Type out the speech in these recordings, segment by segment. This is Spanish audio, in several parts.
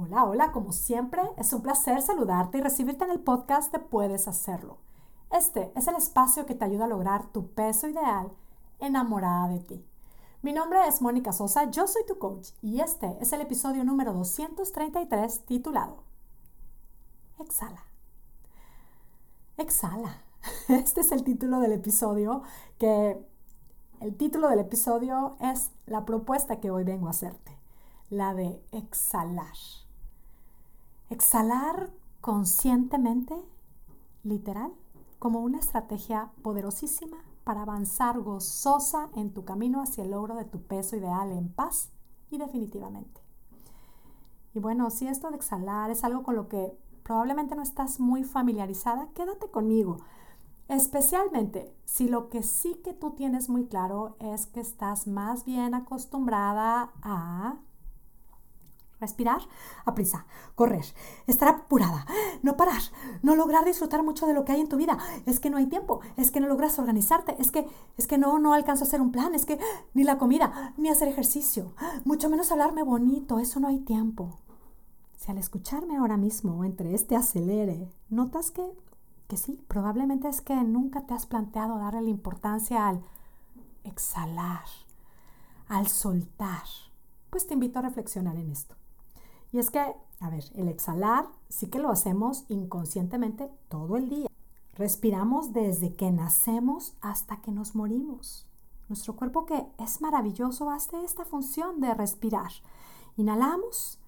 Hola, hola, como siempre, es un placer saludarte y recibirte en el podcast de Puedes Hacerlo. Este es el espacio que te ayuda a lograr tu peso ideal enamorada de ti. Mi nombre es Mónica Sosa, yo soy tu coach y este es el episodio número 233 titulado Exhala. Exhala. Este es el título del episodio que el título del episodio es la propuesta que hoy vengo a hacerte, la de exhalar. Exhalar conscientemente, literal, como una estrategia poderosísima para avanzar gozosa en tu camino hacia el logro de tu peso ideal en paz y definitivamente. Y bueno, si esto de exhalar es algo con lo que probablemente no estás muy familiarizada, quédate conmigo. Especialmente si lo que sí que tú tienes muy claro es que estás más bien acostumbrada a Respirar a prisa, correr, estar apurada, no parar, no lograr disfrutar mucho de lo que hay en tu vida. Es que no hay tiempo, es que no logras organizarte, es que es que no no alcanzo a hacer un plan, es que ni la comida, ni hacer ejercicio, mucho menos hablarme bonito, eso no hay tiempo. Si al escucharme ahora mismo entre este acelere, notas que que sí, probablemente es que nunca te has planteado darle la importancia al exhalar, al soltar, pues te invito a reflexionar en esto. Y es que, a ver, el exhalar sí que lo hacemos inconscientemente todo el día. Respiramos desde que nacemos hasta que nos morimos. Nuestro cuerpo que es maravilloso hace esta función de respirar. Inhalamos,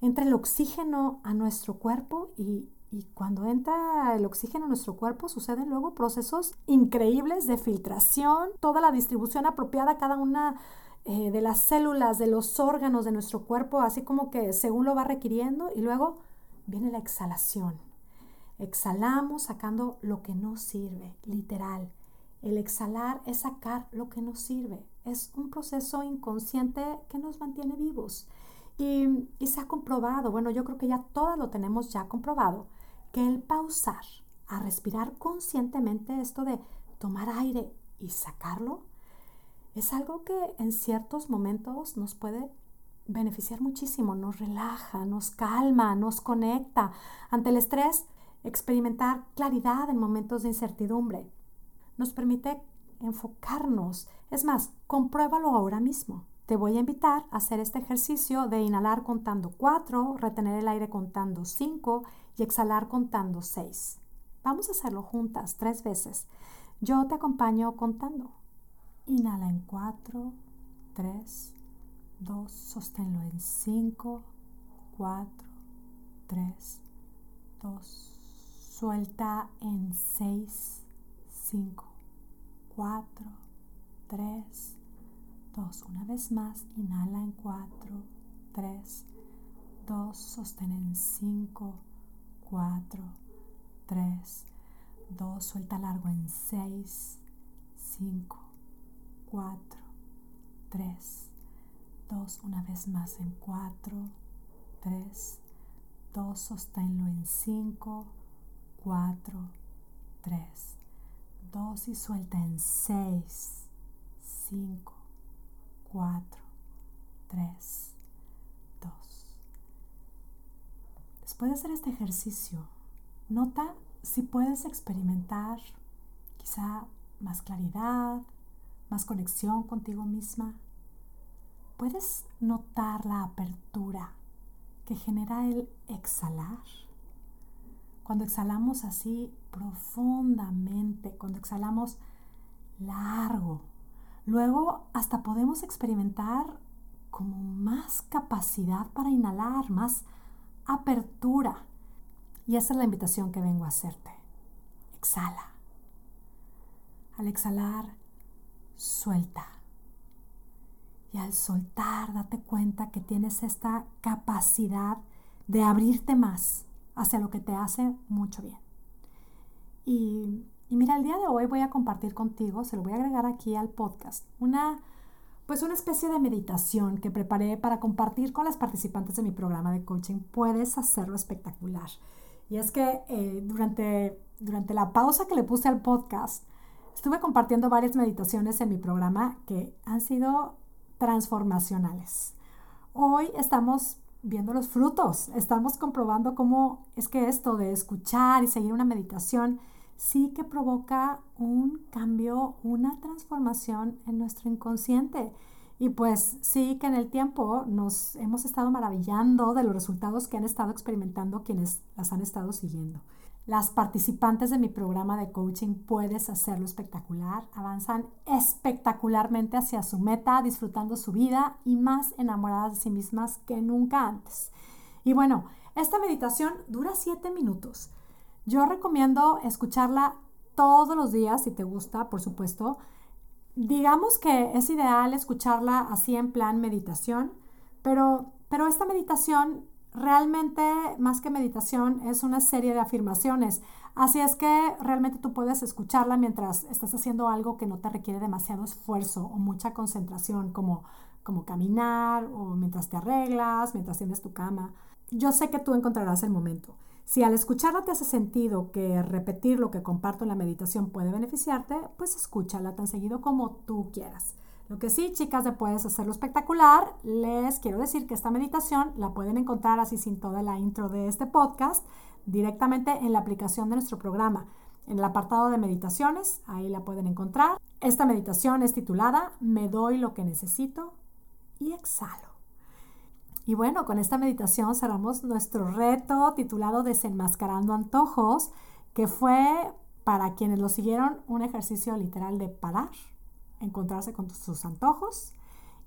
entra el oxígeno a nuestro cuerpo y, y cuando entra el oxígeno a nuestro cuerpo suceden luego procesos increíbles de filtración, toda la distribución apropiada cada una eh, de las células, de los órganos de nuestro cuerpo, así como que según lo va requiriendo, y luego viene la exhalación. Exhalamos sacando lo que no sirve, literal. El exhalar es sacar lo que no sirve. Es un proceso inconsciente que nos mantiene vivos. Y, y se ha comprobado, bueno, yo creo que ya todas lo tenemos ya comprobado, que el pausar a respirar conscientemente, esto de tomar aire y sacarlo, es algo que en ciertos momentos nos puede beneficiar muchísimo, nos relaja, nos calma, nos conecta. Ante el estrés, experimentar claridad en momentos de incertidumbre. Nos permite enfocarnos. Es más, compruébalo ahora mismo. Te voy a invitar a hacer este ejercicio de inhalar contando 4, retener el aire contando 5 y exhalar contando 6. Vamos a hacerlo juntas tres veces. Yo te acompaño contando. Inhala en 4, 3, 2, sosténlo en 5, 4, 3, 2, suelta en 6, 5, 4, 3, 2. Una vez más, inhala en 4, 3, 2, sostén en 5, 4, 3, 2, suelta largo en 6, 5, 4, 3, 2, una vez más en 4, 3, 2, sosténlo en 5, 4, 3, 2 y suelta en 6, 5, 4, 3, 2. Después de hacer este ejercicio, nota si puedes experimentar quizá más claridad, más conexión contigo misma. ¿Puedes notar la apertura que genera el exhalar? Cuando exhalamos así profundamente, cuando exhalamos largo, luego hasta podemos experimentar como más capacidad para inhalar, más apertura. Y esa es la invitación que vengo a hacerte. Exhala. Al exhalar, suelta. Y al soltar, date cuenta que tienes esta capacidad de abrirte más hacia lo que te hace mucho bien. Y, mira, el día de hoy voy a compartir contigo, se lo voy a agregar aquí al podcast, una, pues una especie de meditación que preparé para compartir con las participantes de mi programa de coaching. Puedes hacerlo espectacular. Y es que eh, durante, durante la pausa que le puse al podcast, Estuve compartiendo varias meditaciones en mi programa que han sido transformacionales. Hoy estamos viendo los frutos, estamos comprobando cómo es que esto de escuchar y seguir una meditación sí que provoca un cambio, una transformación en nuestro inconsciente. Y pues sí que en el tiempo nos hemos estado maravillando de los resultados que han estado experimentando quienes las han estado siguiendo. Las participantes de mi programa de coaching Puedes hacerlo espectacular avanzan espectacularmente hacia su meta, disfrutando su vida y más enamoradas de sí mismas que nunca antes. Y bueno, esta meditación dura siete minutos. Yo recomiendo escucharla todos los días si te gusta, por supuesto. Digamos que es ideal escucharla así en plan meditación, pero, pero esta meditación realmente más que meditación es una serie de afirmaciones. Así es que realmente tú puedes escucharla mientras estás haciendo algo que no te requiere demasiado esfuerzo o mucha concentración, como, como caminar o mientras te arreglas, mientras tienes tu cama. Yo sé que tú encontrarás el momento. Si al escucharla te hace sentido que repetir lo que comparto en la meditación puede beneficiarte, pues escúchala tan seguido como tú quieras. Que sí, chicas, de Puedes Hacerlo Espectacular, les quiero decir que esta meditación la pueden encontrar así sin toda la intro de este podcast directamente en la aplicación de nuestro programa. En el apartado de meditaciones, ahí la pueden encontrar. Esta meditación es titulada Me doy lo que necesito y exhalo. Y bueno, con esta meditación cerramos nuestro reto titulado Desenmascarando Antojos, que fue para quienes lo siguieron un ejercicio literal de parar, encontrarse con sus antojos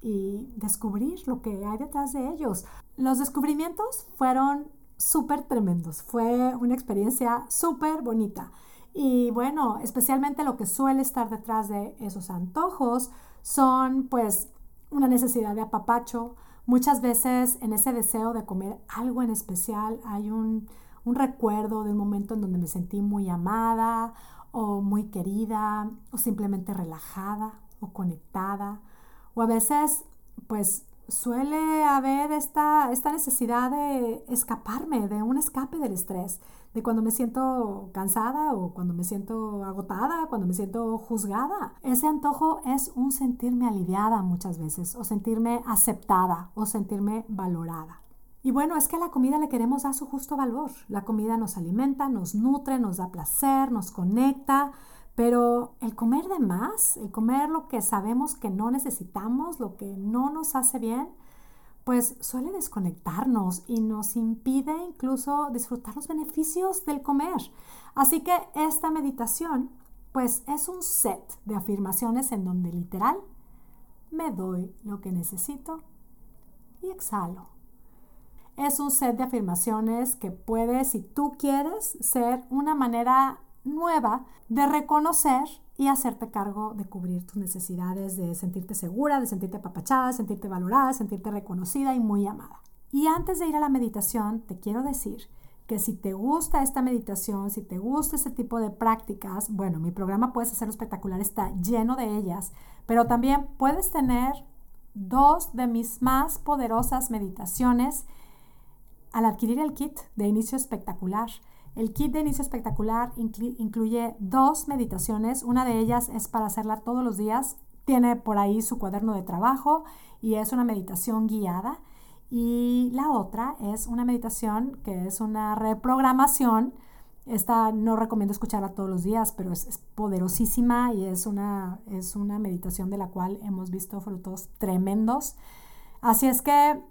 y descubrir lo que hay detrás de ellos. Los descubrimientos fueron súper tremendos, fue una experiencia súper bonita. Y bueno, especialmente lo que suele estar detrás de esos antojos son pues una necesidad de apapacho. Muchas veces en ese deseo de comer algo en especial hay un, un recuerdo de un momento en donde me sentí muy amada o muy querida o simplemente relajada o conectada. O a veces, pues suele haber esta, esta necesidad de escaparme, de un escape del estrés, de cuando me siento cansada o cuando me siento agotada, cuando me siento juzgada. Ese antojo es un sentirme aliviada muchas veces, o sentirme aceptada, o sentirme valorada. Y bueno, es que a la comida le queremos dar su justo valor. La comida nos alimenta, nos nutre, nos da placer, nos conecta, pero el comer de más, el comer lo que sabemos que no necesitamos, lo que no nos hace bien, pues suele desconectarnos y nos impide incluso disfrutar los beneficios del comer. Así que esta meditación, pues es un set de afirmaciones en donde literal me doy lo que necesito y exhalo es un set de afirmaciones que puede, si tú quieres, ser una manera nueva de reconocer y hacerte cargo de cubrir tus necesidades, de sentirte segura, de sentirte apapachada, sentirte valorada, sentirte reconocida y muy amada. Y antes de ir a la meditación, te quiero decir que si te gusta esta meditación, si te gusta este tipo de prácticas, bueno, mi programa Puedes Hacerlo Espectacular está lleno de ellas, pero también puedes tener dos de mis más poderosas meditaciones al adquirir el kit de inicio espectacular. El kit de inicio espectacular incluye dos meditaciones. Una de ellas es para hacerla todos los días. Tiene por ahí su cuaderno de trabajo y es una meditación guiada. Y la otra es una meditación que es una reprogramación. Esta no recomiendo escucharla todos los días, pero es, poderosísima y es una, es una meditación de la cual hemos visto frutos tremendos. Así es que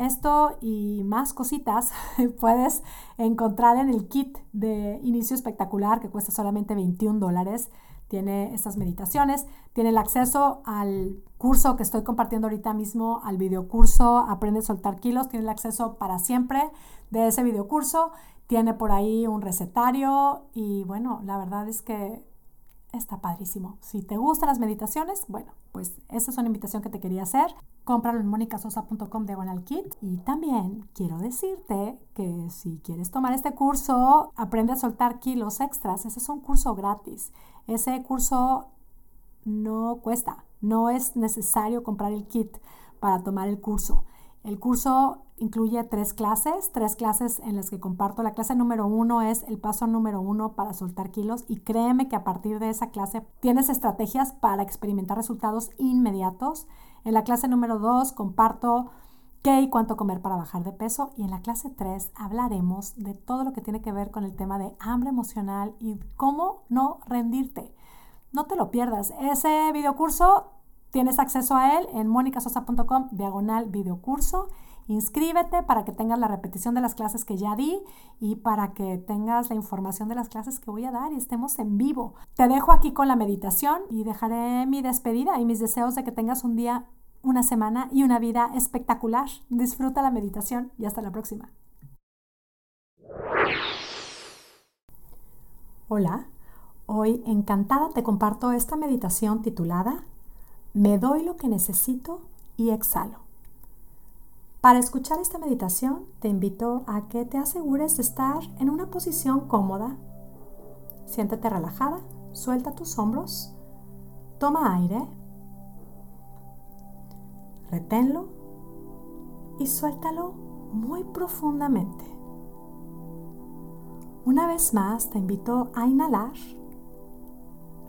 esto y más cositas puedes encontrar en el kit de inicio espectacular que cuesta solamente 21 dólares. Tiene estas meditaciones, tiene el acceso al curso que estoy compartiendo ahorita mismo, al videocurso Aprende a soltar kilos, tiene el acceso para siempre de ese videocurso, tiene por ahí un recetario y bueno, la verdad es que está padrísimo. Si te gustan las meditaciones, bueno, pues esa es una invitación que te quería hacer. Cómpralo en monicasosa.com de kit. Y también quiero decirte que si quieres tomar este curso, aprende a soltar kilos extras. Ese es un curso gratis. Ese curso no cuesta. No es necesario comprar el kit para tomar el curso. El curso incluye tres clases, tres clases en las que comparto. La clase número uno es el paso número uno para soltar kilos y créeme que a partir de esa clase tienes estrategias para experimentar resultados inmediatos. En la clase número dos comparto qué y cuánto comer para bajar de peso y en la clase 3 hablaremos de todo lo que tiene que ver con el tema de hambre emocional y cómo no rendirte. No te lo pierdas. Ese videocurso tienes acceso a él en monicasosa.com diagonal videocurso. Inscríbete para que tengas la repetición de las clases que ya di y para que tengas la información de las clases que voy a dar y estemos en vivo. Te dejo aquí con la meditación y dejaré mi despedida y mis deseos de que tengas un día una semana y una vida espectacular. Disfruta la meditación y hasta la próxima. Hola, hoy encantada te comparto esta meditación titulada Me doy lo que necesito y exhalo. Para escuchar esta meditación te invito a que te asegures de estar en una posición cómoda. Siéntate relajada, suelta tus hombros, toma aire reténlo y suéltalo muy profundamente. Una vez más te invito a inhalar,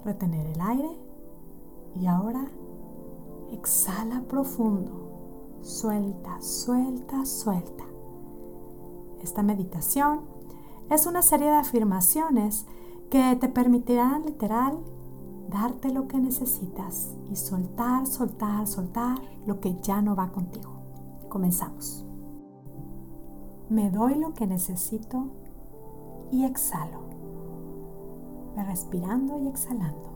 retener el aire y ahora exhala profundo. Suelta, suelta, suelta. Esta meditación es una serie de afirmaciones que te permitirán literal darte lo que necesitas y soltar, soltar, soltar lo que ya no va contigo. Comenzamos. Me doy lo que necesito y exhalo. respirando y exhalando.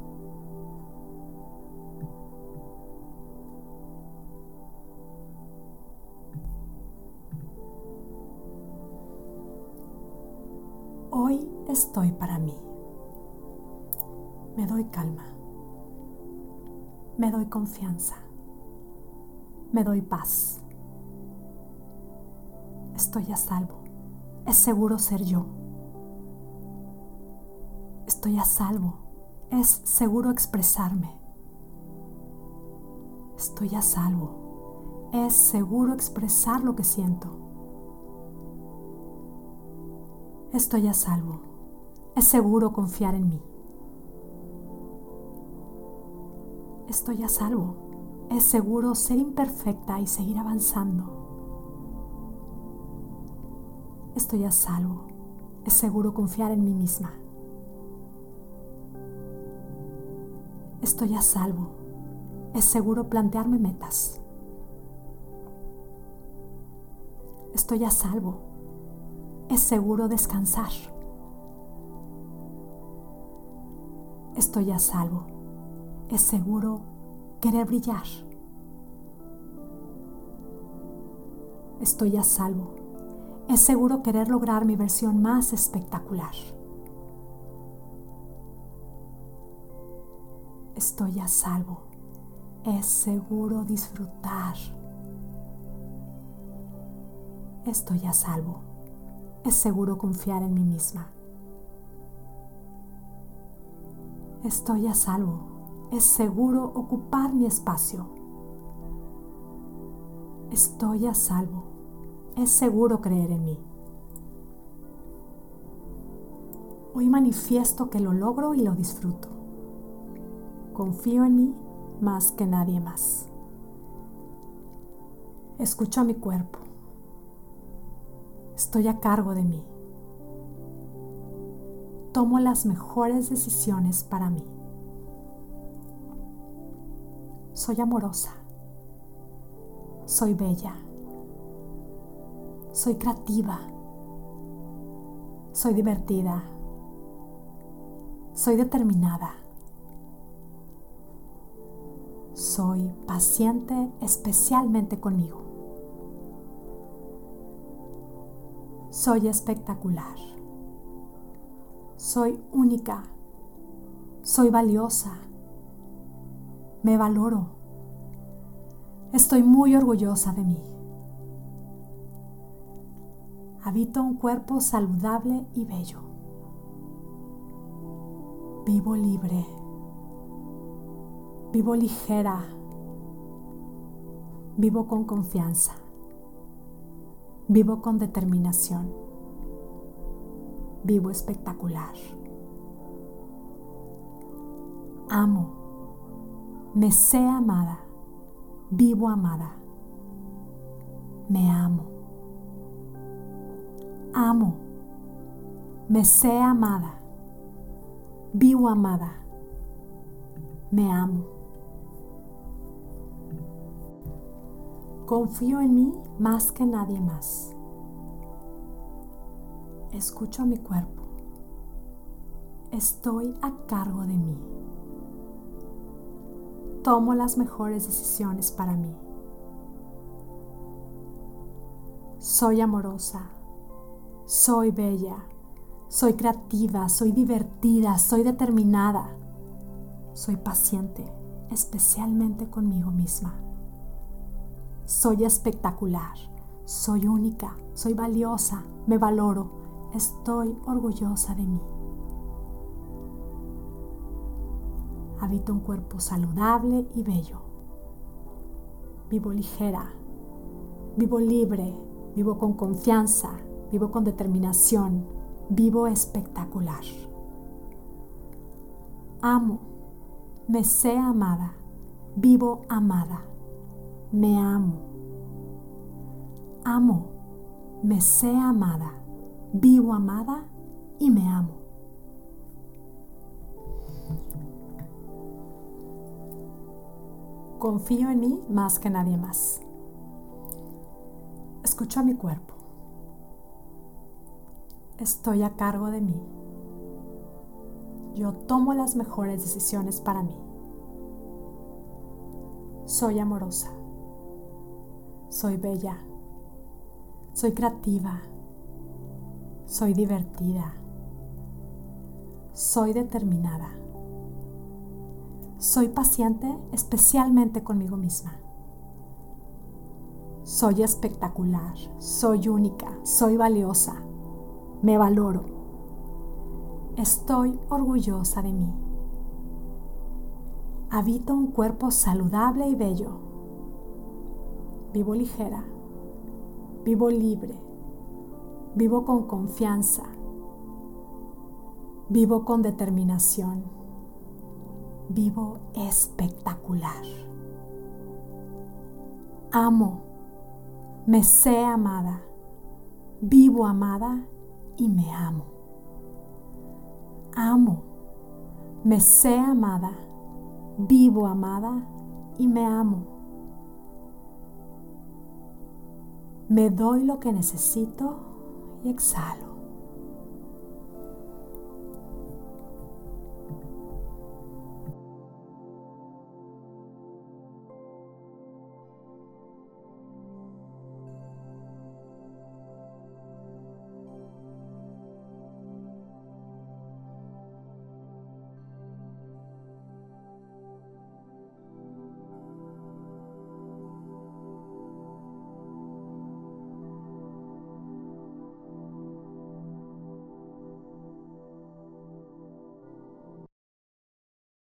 Estoy para mí. Me doy calma. Me doy confianza. Me doy paz. Estoy a salvo. Es seguro ser yo. Estoy a salvo. Es seguro expresarme. Estoy a salvo. Es seguro expresar lo que siento. Estoy a salvo. Es seguro confiar en mí. estoy a salvo. Es seguro ser imperfecta y seguir avanzando. Estoy a salvo. Es seguro confiar en mí misma. Estoy a salvo. Es seguro plantearme metas. Estoy a salvo. Es seguro descansar. Estoy a salvo es seguro querer brillar. Estoy a salvo. Es seguro querer lograr mi versión más espectacular. Estoy a salvo. Es seguro disfrutar. Estoy a salvo. Es seguro confiar en mí misma. Estoy a salvo es seguro ocupar mi espacio. Estoy a salvo. Es seguro creer en mí. Hoy manifiesto que lo logro y lo disfruto. Confío en mí más que nadie más. Escucho a mi cuerpo. Estoy a cargo de mí. Tomo las mejores decisiones para mí. Soy amorosa. Soy bella. Soy creativa. Soy divertida. Soy determinada. Soy paciente especialmente conmigo. Soy espectacular. Soy única. Soy valiosa me valoro. Estoy muy orgullosa de mí. Habito un cuerpo saludable y bello. Vivo libre. Vivo ligera. Vivo con confianza. Vivo con determinación. Vivo espectacular. Amo me sé amada, vivo amada. me amo. Amo. Me sé amada. Vivo amada. Me amo. Confío en mí más que nadie más. Escucho a mi cuerpo. Estoy a cargo de mí. Tomo las mejores decisiones para mí. Soy amorosa. Soy bella. Soy creativa. Soy divertida. Soy determinada. Soy paciente, especialmente conmigo misma. Soy espectacular, soy única, soy valiosa, me valoro, estoy orgullosa de mí. Habito un cuerpo saludable y bello. Vivo ligera, vivo libre, vivo con confianza, vivo con determinación, vivo espectacular. Amo, me sé amada, vivo amada me amo. Amo, me sé amada, vivo amada y me amo. Confío en mí más que nadie más. Escucho a mi cuerpo. Estoy a cargo de mí. Yo tomo las mejores decisiones para mí. Soy amorosa. Soy bella. Soy creativa. Soy divertida. Soy determinada. Soy paciente especialmente conmigo misma. Soy espectacular. Soy única. Soy valiosa. Me valoro. Estoy orgullosa de mí. Habito un cuerpo saludable y bello vivo ligera, vivo libre, vivo con confianza, vivo con determinación, vivo espectacular. Amo, me sé amada, vivo amada y me amo. Amo, me sé amada, vivo amada y me amo. Me doy lo que necesito y exhalo.